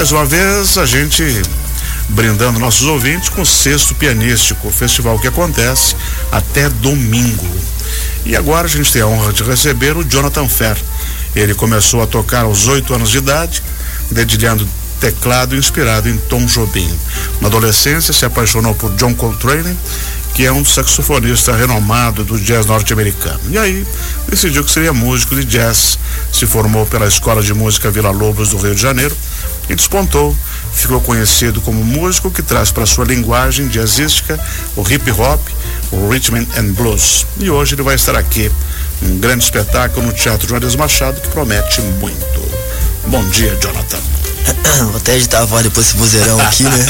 Mais uma vez, a gente brindando nossos ouvintes com o sexto pianístico, o festival que acontece até domingo. E agora a gente tem a honra de receber o Jonathan Fer. Ele começou a tocar aos oito anos de idade, dedilhando teclado inspirado em Tom Jobim. Na adolescência, se apaixonou por John Coltrane, que é um saxofonista renomado do jazz norte-americano. E aí, decidiu que seria músico de jazz. Se formou pela Escola de Música Vila Lobos do Rio de Janeiro e despontou. Ficou conhecido como músico que traz para sua linguagem jazzística o hip hop, o rhythm and blues. E hoje ele vai estar aqui, um grande espetáculo no Teatro Juarez Machado que promete muito. Bom dia, Jonathan. Vou até editar a voz depois desse vozeirão aqui, né?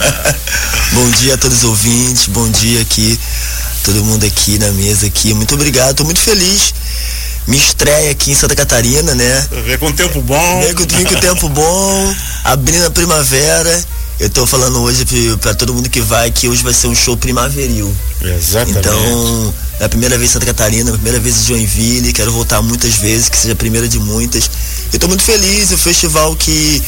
bom dia a todos os ouvintes, bom dia aqui, todo mundo aqui na mesa aqui. Muito obrigado, estou muito feliz. Me estreia aqui em Santa Catarina, né? Vem com tempo bom. Vem com, vem com tempo bom, abrindo a primavera. Eu tô falando hoje para todo mundo que vai que hoje vai ser um show primaveril. Exatamente. Então, é a primeira vez em Santa Catarina, a primeira vez em Joinville, quero voltar muitas vezes, que seja a primeira de muitas. Eu tô muito feliz, o festival que.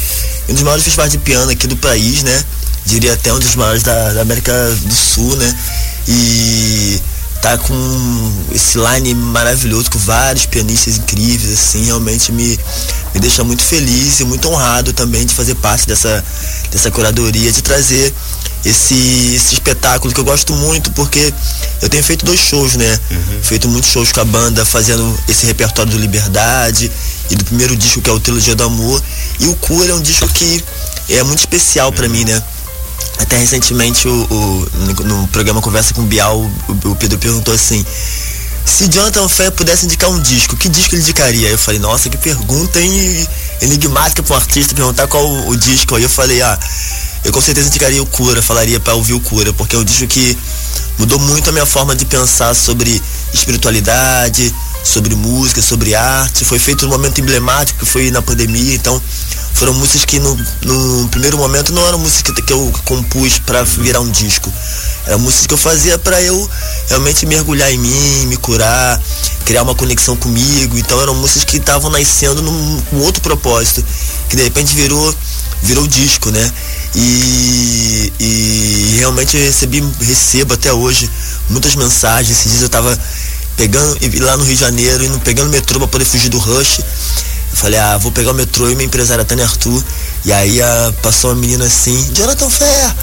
Um dos maiores festivais de piano aqui do país, né? Diria até um dos maiores da, da América do Sul, né? E tá com esse line maravilhoso, com vários pianistas incríveis, assim, realmente me, me deixa muito feliz e muito honrado também de fazer parte dessa, dessa curadoria, de trazer esse, esse espetáculo que eu gosto muito, porque eu tenho feito dois shows, né? Uhum. Feito muitos shows com a banda, fazendo esse repertório do Liberdade e do primeiro disco que é o Trilogia do Amor. E o Cura é um disco que é muito especial para mim, né? Até recentemente o, o no, programa Conversa com Bial, o, o Pedro perguntou assim, se Jonathan Fé pudesse indicar um disco, que disco ele indicaria? Aí eu falei, nossa, que pergunta hein? enigmática para um artista perguntar qual o, o disco. Aí eu falei, ah, eu com certeza indicaria o Cura, falaria para ouvir o Cura, porque é um disco que mudou muito a minha forma de pensar sobre espiritualidade, sobre música, sobre arte. Foi feito num momento emblemático que foi na pandemia, então foram músicas que no, no primeiro momento não eram músicas que, que eu compus para virar um disco. Eram músicas que eu fazia para eu realmente mergulhar em mim, me curar, criar uma conexão comigo. Então eram músicas que estavam nascendo num, com outro propósito, que de repente virou virou disco, né? E, e realmente eu recebi, recebo até hoje muitas mensagens. Esses dias eu tava pegando, lá no Rio de Janeiro, indo, pegando metrô para poder fugir do rush. Eu falei, ah, vou pegar o metrô e minha empresária Tânia Arthur. E aí ah, passou uma menina assim, Jonathan Fé,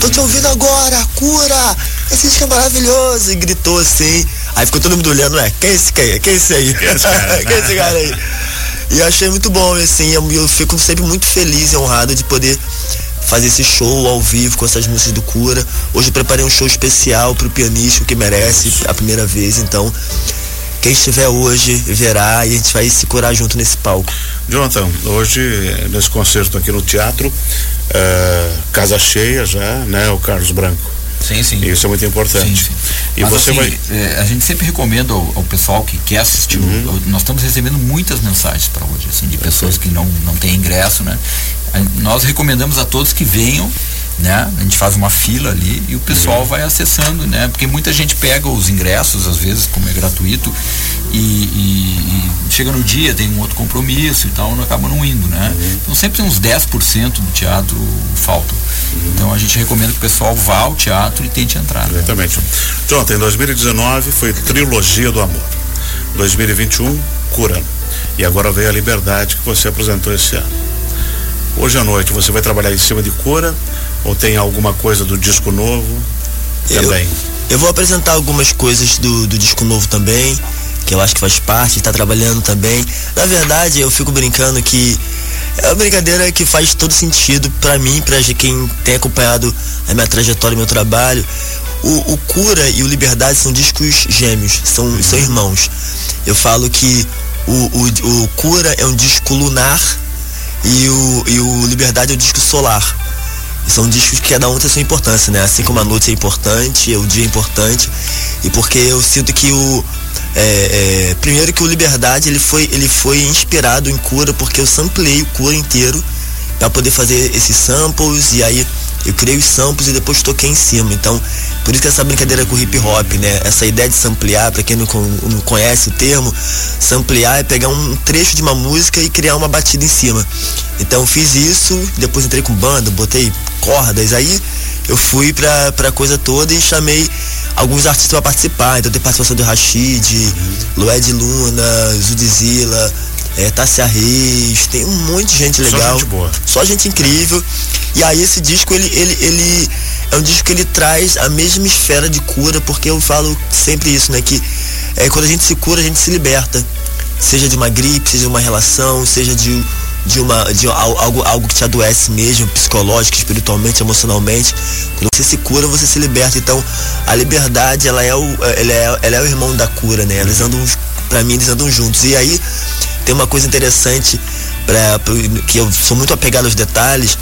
tô te ouvindo agora, cura! Esse disco é maravilhoso! E gritou assim. Aí ficou todo mundo olhando, ué, quem é esse, quem, quem é esse aí? Quem é esse cara, quem é esse cara aí? E eu achei muito bom, assim, eu, eu fico sempre muito feliz e honrado de poder fazer esse show ao vivo com essas músicas do Cura. Hoje eu preparei um show especial para o pianista que merece a primeira vez, então quem estiver hoje verá e a gente vai se curar junto nesse palco. Jonathan, hoje nesse concerto aqui no teatro, uh, casa cheia já, né? O Carlos Branco. Sim, sim. Isso é muito importante. Sim, sim. E Mas, você assim, vai. É, a gente sempre recomenda ao, ao, pessoal que quer assistir. Uhum. nós estamos recebendo muitas mensagens para hoje, assim, de pessoas que não, não têm ingresso, né? Nós recomendamos a todos que venham né? A gente faz uma fila ali e o pessoal uhum. vai acessando, né? Porque muita gente pega os ingressos, às vezes, como é gratuito, e, e, e chega no dia, tem um outro compromisso e tal, não acaba não indo, né? Uhum. Então sempre uns 10% do teatro faltam. Uhum. Então a gente recomenda que o pessoal vá ao teatro e tente entrar. Né? Exatamente. Né? Em 2019 foi Trilogia do Amor. 2021, Cura. E agora veio a Liberdade que você apresentou esse ano. Hoje à noite você vai trabalhar em cima de cura ou tem alguma coisa do disco novo também? Eu, eu vou apresentar algumas coisas do, do disco novo também, que eu acho que faz parte, está trabalhando também. Na verdade, eu fico brincando que é uma brincadeira que faz todo sentido para mim, para quem tem acompanhado a minha trajetória, meu trabalho. O, o, Cura e o Liberdade são discos gêmeos, são, uhum. são irmãos. Eu falo que o, o, o Cura é um disco lunar e o, e o Liberdade é o disco solar. São discos que cada um tem sua importância, né? Assim como a noite é importante, o dia é importante. E porque eu sinto que o. É, é, primeiro que o Liberdade ele foi, ele foi inspirado em cura, porque eu samplei o cura inteiro para poder fazer esses samples e aí eu criei os samples e depois toquei em cima. Então, por isso que essa brincadeira com hip hop, né? Essa ideia de samplear, para quem não, não, conhece o termo, samplear é pegar um trecho de uma música e criar uma batida em cima. Então, fiz isso, depois entrei com banda, botei cordas, aí eu fui pra, pra coisa toda e chamei alguns artistas para participar. Então, tem participação do Rashid, uhum. Lued Luna, Zudizila, é, Tássia Reis, tem um monte de gente legal. Só gente boa. Só gente incrível. E aí esse disco, ele, ele, ele é um disco que ele traz a mesma esfera de cura, porque eu falo sempre isso, né? Que é, quando a gente se cura, a gente se liberta. Seja de uma gripe, seja de uma relação, seja de, de, uma, de algo, algo que te adoece mesmo, psicológico, espiritualmente, emocionalmente. Quando você se cura, você se liberta. Então, a liberdade, ela é o, ela é, ela é o irmão da cura, né? Eles andam, pra mim, eles andam juntos. E aí, tem uma coisa interessante, pra, que eu sou muito apegado aos detalhes.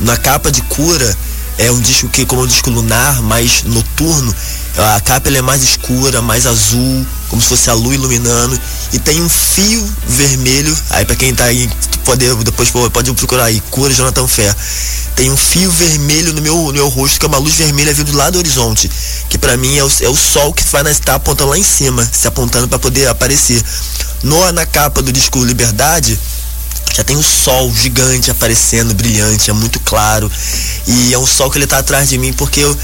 Na capa de cura, é um disco que, como um disco lunar, mais noturno, a capa é mais escura, mais azul, como se fosse a lua iluminando. E tem um fio vermelho, aí para quem tá aí, pode, depois pode procurar aí, cura Jonathan Fé. Tem um fio vermelho no meu, no meu rosto, que é uma luz vermelha vindo lá do horizonte. Que para mim é o, é o sol que vai estar tá apontando lá em cima, se apontando para poder aparecer. No, na capa do disco Liberdade, já tem um sol gigante aparecendo, brilhante, é muito claro. E é um sol que ele está atrás de mim porque eu,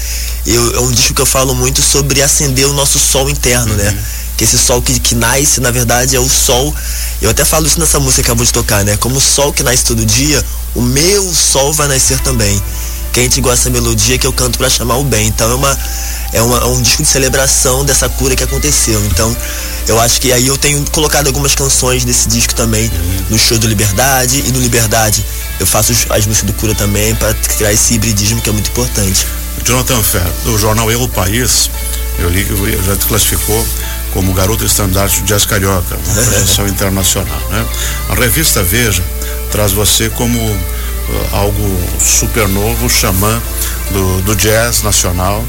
eu, é um disco que eu falo muito sobre acender o nosso sol interno, né? uhum. né? Que esse sol que, que nasce, na verdade, é o sol. Eu até falo isso nessa música que acabou de tocar, né? Como o sol que nasce todo dia, o meu sol vai nascer também. Quem a gente gosta da melodia que eu canto para chamar o bem. Então é uma é, uma, é um disco de celebração dessa cura que aconteceu. Então, eu acho que aí eu tenho colocado algumas canções desse disco também no show do Liberdade e no Liberdade eu faço as músicas do Cura também para criar esse hibridismo que é muito importante. Jonathan Ferro, do jornal Eu País, eu li que já te classificou como garoto estandarte de jazz carioca, uma projeção internacional. Né? A revista Veja traz você como algo super novo, xamã do, do jazz nacional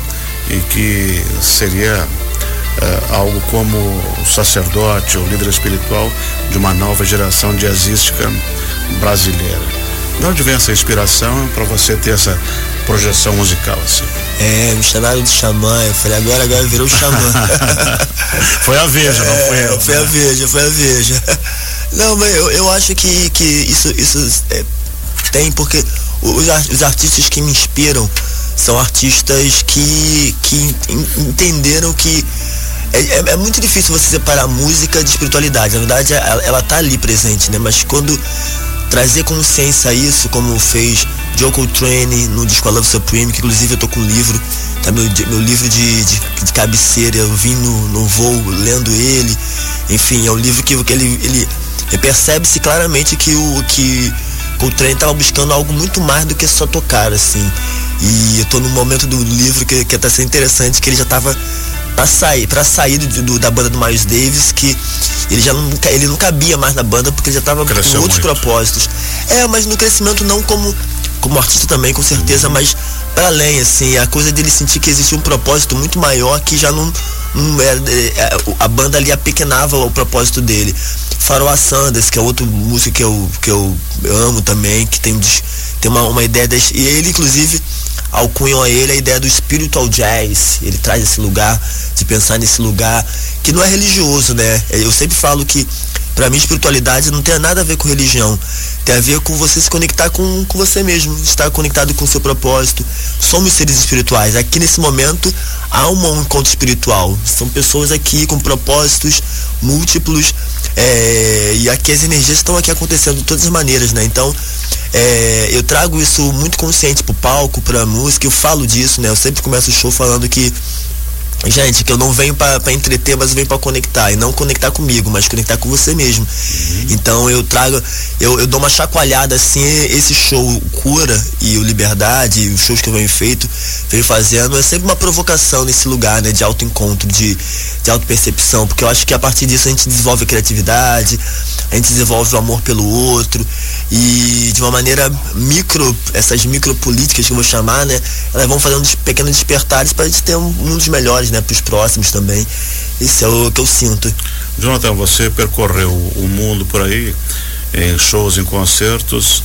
e que seria uh, algo como sacerdote ou líder espiritual de uma nova geração jazzística brasileira. De onde vem essa inspiração para você ter essa projeção musical assim? É, me chamaram de xamã, eu falei, agora, agora virou xamã. foi a Veja, é, não foi eu. Foi né? a Veja, foi a Veja. Não, mas eu, eu acho que, que isso, isso é, tem, porque os, os artistas que me inspiram são artistas que, que entenderam que é, é, é, muito difícil você separar música de espiritualidade. Na verdade, ela, ela tá ali presente, né? Mas quando trazer consciência a isso, como fez Joe Coltrane no disco Love Supreme, que inclusive eu tô com um livro, tá meu, meu livro de, de, de cabeceira, eu vim no, no voo lendo ele. Enfim, é um livro que, que ele, ele percebe-se claramente que o que Coltrane estava buscando algo muito mais do que só tocar, assim. E eu tô num momento do livro que, que tá sendo interessante, que ele já tava para sair, para sair do, do, da banda do Miles Davis, que ele já não, ele não cabia mais na banda porque já tava Cresceu com outros muito. propósitos. É, mas no crescimento não como como artista também, com certeza, uhum. mas para além, assim, a coisa dele sentir que existia um propósito muito maior que já não, a banda ali apequenava o propósito dele. Faroa Sanders, que é outro músico que eu, que eu amo também, que tem, tem uma, uma ideia das, e ele inclusive alcunham a ele a ideia do spiritual jazz. Ele traz esse lugar, de pensar nesse lugar, que não é religioso, né? Eu sempre falo que, para mim, espiritualidade não tem nada a ver com religião. Tem a ver com você se conectar com, com você mesmo, estar conectado com o seu propósito. Somos seres espirituais. Aqui nesse momento há um encontro espiritual. São pessoas aqui com propósitos múltiplos. É, e aqui as energias estão aqui acontecendo de todas as maneiras, né? Então, é, eu trago isso muito consciente pro palco, pra música, eu falo disso, né? Eu sempre começo o show falando que Gente, que eu não venho para entreter, mas eu venho para conectar. E não conectar comigo, mas conectar com você mesmo. Uhum. Então eu trago, eu, eu dou uma chacoalhada assim, esse show Cura e o Liberdade, os shows que eu venho feito, venho fazendo, é sempre uma provocação nesse lugar, né? De autoencontro, de, de autopercepção. Porque eu acho que a partir disso a gente desenvolve a criatividade, a gente desenvolve o amor pelo outro. E de uma maneira micro, essas micropolíticas que eu vou chamar, né? Elas vão fazendo pequenos despertares para a gente ter um mundos melhores, né? Para os próximos também. Isso é o que eu sinto. Jonathan, você percorreu o mundo por aí, em shows, em concertos.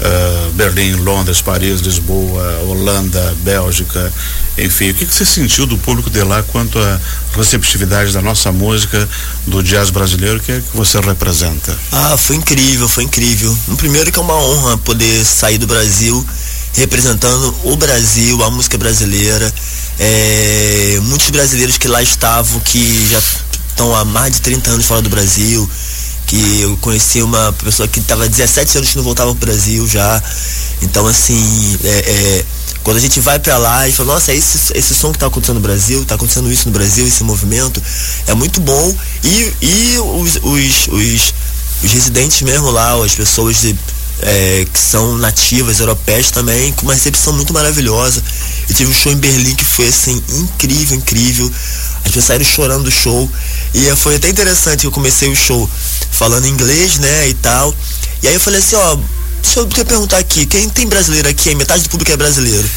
Uh, Berlim, Londres, Paris, Lisboa, Holanda, Bélgica, enfim. O que, que você sentiu do público de lá quanto à receptividade da nossa música, do jazz brasileiro que, é que você representa? Ah, foi incrível, foi incrível. Primeiro que é uma honra poder sair do Brasil representando o Brasil, a música brasileira. É, muitos brasileiros que lá estavam, que já estão há mais de 30 anos fora do Brasil, que eu conheci uma pessoa que estava 17 anos que não voltava para o Brasil já. Então, assim, é, é, quando a gente vai para lá e fala, nossa, esse, esse som que está acontecendo no Brasil, está acontecendo isso no Brasil, esse movimento, é muito bom. E, e os, os, os, os residentes mesmo lá, as pessoas de, é, que são nativas, europeias também, com uma recepção muito maravilhosa. Eu tive um show em Berlim que foi assim, incrível, incrível. As pessoas saíram chorando do show. E foi até interessante eu comecei o show falando inglês, né, e tal. E aí eu falei assim, ó, deixa eu perguntar aqui, quem tem brasileiro aqui? Metade do público é brasileiro.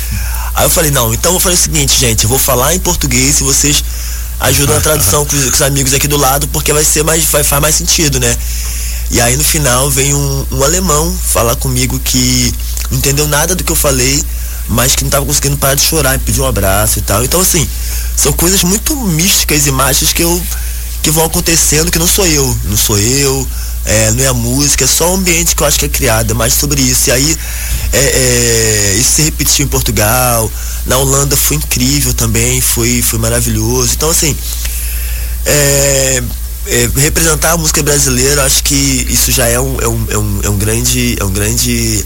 Aí eu falei, não, então eu vou fazer o seguinte, gente, eu vou falar em português e vocês ajudam a tradução com os, com os amigos aqui do lado, porque vai ser mais, vai, faz mais sentido, né? E aí no final vem um, um alemão falar comigo que não entendeu nada do que eu falei, mas que não estava conseguindo parar de chorar e pedir um abraço e tal. Então assim, são coisas muito místicas e mágicas que eu que vão acontecendo que não sou eu, não sou eu, é, não é a música, é só o ambiente que eu acho que é criado, é mais sobre isso. E aí é, é, isso se repetiu em Portugal, na Holanda foi incrível também, foi, foi maravilhoso. Então assim, é, é, representar a música brasileira, acho que isso já é um, é um, é um, é um grande, é um grande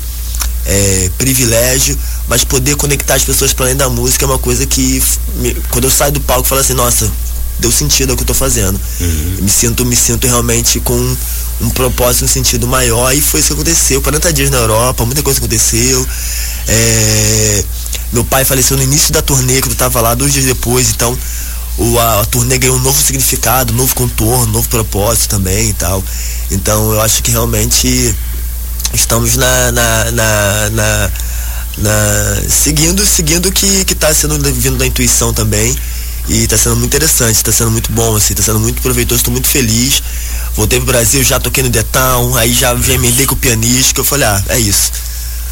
é, privilégio, mas poder conectar as pessoas para além da música é uma coisa que me, quando eu saio do palco falo assim, nossa, deu sentido ao que eu estou fazendo. Uhum. Me sinto, me sinto realmente com um propósito, um sentido maior e foi isso que aconteceu. 40 dias na Europa, muita coisa aconteceu. É, meu pai faleceu no início da turnê, quando eu estava lá, dois dias depois, então o, a, a, turnê ganhou um novo significado, um novo contorno, um novo propósito também e tal. Então eu acho que realmente estamos na, na, na, na, na seguindo seguindo o que está sendo vindo da intuição também e está sendo muito interessante, está sendo muito bom, assim, está sendo muito proveitoso, estou muito feliz. Voltei pro Brasil, já toquei no Detão, aí já, já emendei com o pianista, que eu falei, ah, é isso.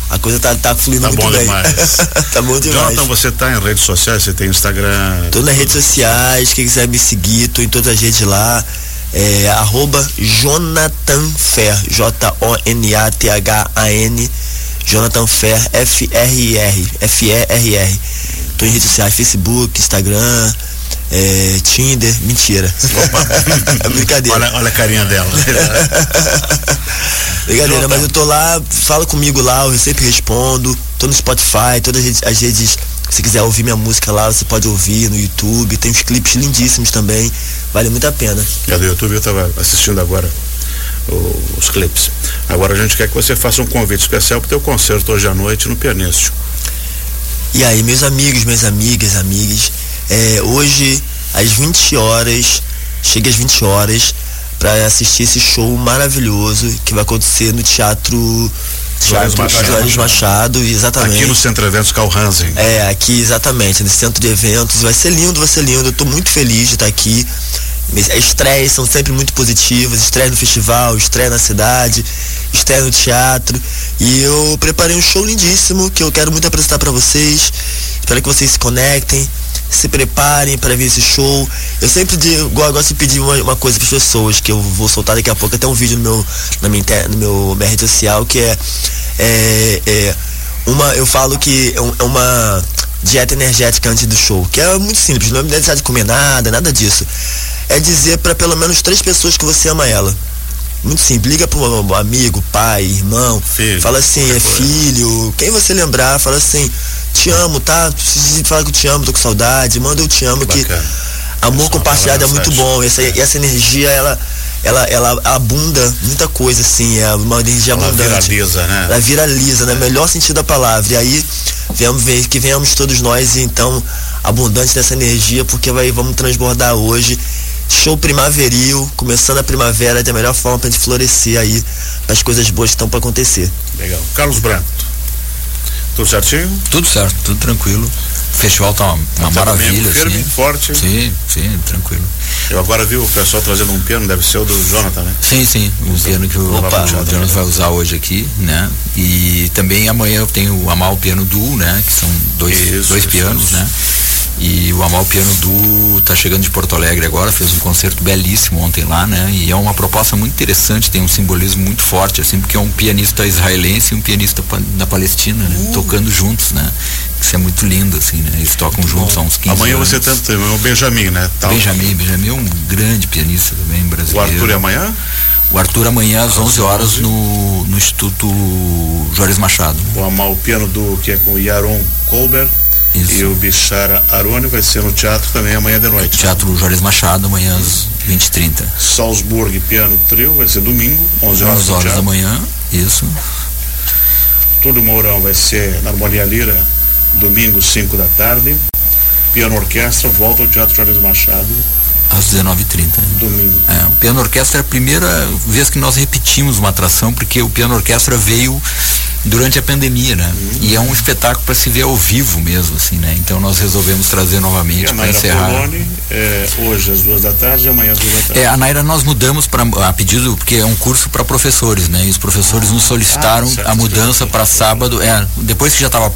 A coisa tá, tá fluindo tá muito bom bem. Demais. tá bom demais. Jonathan, você tá em redes sociais, você tem Instagram? Tô nas redes sociais, quem quiser me seguir, tô em todas as redes lá. É, arroba Jonathan Fer, J-O-N-A-T-H-A-N, Jonathan Fer, F-R-R, F-E-R-R. Tô em redes sociais, Facebook, Instagram, é, Tinder, mentira. é brincadeira. Olha, olha a carinha dela. brincadeira, mas eu tô lá, fala comigo lá, eu sempre respondo. Tô no Spotify, todas as redes, as redes se quiser ouvir minha música lá, você pode ouvir no YouTube. Tem uns clipes lindíssimos também. Vale muito a pena. É do YouTube, eu estava assistindo agora os clipes. Agora a gente quer que você faça um convite especial para o teu concerto hoje à noite no Pianístico. E aí, meus amigos, minhas amigas, amigas, é, hoje às 20 horas, chega às 20 horas para assistir esse show maravilhoso que vai acontecer no Teatro Teatro Machado. Machado, exatamente. Aqui no Centro Eventos Carl Hansen. É, aqui exatamente, no Centro de Eventos. Vai ser lindo, vai ser lindo. Eu estou muito feliz de estar aqui. Estreias são sempre muito positivas, estreia no festival, estreia na cidade, estreia no teatro. E eu preparei um show lindíssimo que eu quero muito apresentar para vocês. Espero que vocês se conectem, se preparem para ver esse show. Eu sempre digo, gosto de pedir uma, uma coisa para as pessoas, que eu vou soltar daqui a pouco até um vídeo no meu, na minha, no meu minha rede social, que é, é, é uma, eu falo que é, é uma dieta energética antes do show, que é muito simples, não é necessário comer nada, nada disso. É dizer para pelo menos três pessoas que você ama ela. Muito simples, liga para um amigo, pai, irmão, filho, fala assim, é filho, quem você lembrar, fala assim, te amo, tá? Se falar que eu te amo, tô com saudade, manda eu te amo, que, que amor compartilhado é muito bom. Essa, essa energia, ela, ela, ela abunda muita coisa, assim, é uma energia ela abundante. Vira lisa, né? Ela vira lisa, né? Melhor sentido da palavra. E aí, venhamos que venhamos todos nós, então, abundantes dessa energia, porque vai, vamos transbordar hoje show primaveril, começando a primavera da melhor forma pra gente florescer aí as coisas boas que estão para acontecer. Legal. Carlos Branco, tudo certinho? Tudo certo, tudo tranquilo. O festival tá uma, uma maravilha. Firme, assim. forte. Sim, sim, tranquilo. Eu agora vi o pessoal trazendo um piano, deve ser o do Jonathan, né? Sim, sim, o piano que o, Opa, o Jonathan vai usar hoje aqui, né? E também amanhã eu tenho o Amal Piano Duo, né? Que são dois, Isso, dois isso, pianos, isso. né? E o Amal Piano Duo tá chegando de Porto Alegre agora, fez um concerto belíssimo ontem lá, né? E é uma proposta muito interessante, tem um simbolismo muito forte, assim, porque é um pianista israelense e um pianista da Palestina, né? Tocando juntos, né? Isso é muito lindo, assim, né? Eles tocam juntos há uns 15 Amanhã anos. você tem também o Benjamin, né? Tal. Benjamin, Benjamin é um grande pianista também, O brasileiro. Arthur é amanhã? O Arthur amanhã às 11 horas no, no Instituto Juarez Machado. O Amal o piano do que é com o Yaron Colbert Isso. e o Bichara Aroni vai ser no teatro também amanhã de noite. Teatro Juarez Machado, amanhã às 20h30. Salzburg Piano Trio vai ser domingo, 11 horas, 11 no horas da manhã, isso. Túlio Mourão vai ser na Harmonia Lira, domingo, 5 da tarde. Piano Orquestra volta ao Teatro Juarez Machado, Às 19h30. domingo. É, o piano orquestra é a primeira vez que nós repetimos uma atração, porque o piano orquestra veio durante a pandemia, né? Uhum. E é um espetáculo para se ver ao vivo mesmo, assim, né? Então nós resolvemos trazer novamente a para encerrar. Poloni, é, hoje às duas da tarde e amanhã às duas da tarde. É, a Naira nós mudamos para a pedido, porque é um curso para professores, né? E os professores nos solicitaram Ah, certo, a mudança para sábado, é, depois que já estava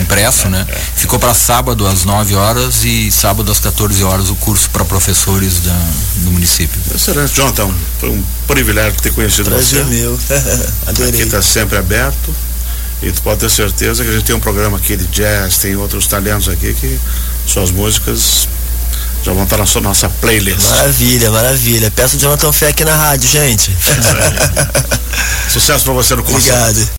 impresso, né? Ficou para sábado às 9 horas e sábado às 14 horas o curso para professores da, do município. Excelente, Jonathan. Foi um privilégio ter conhecido Prazer você. meu. Aqui Adorei. está sempre aberto. E tu pode ter certeza que a gente tem um programa aqui de jazz, tem outros talentos aqui que suas músicas já vão estar na sua nossa playlist. Maravilha, maravilha. Peço o Jonathan Fé aqui na rádio, gente. Sucesso para você no concerto. Obrigado.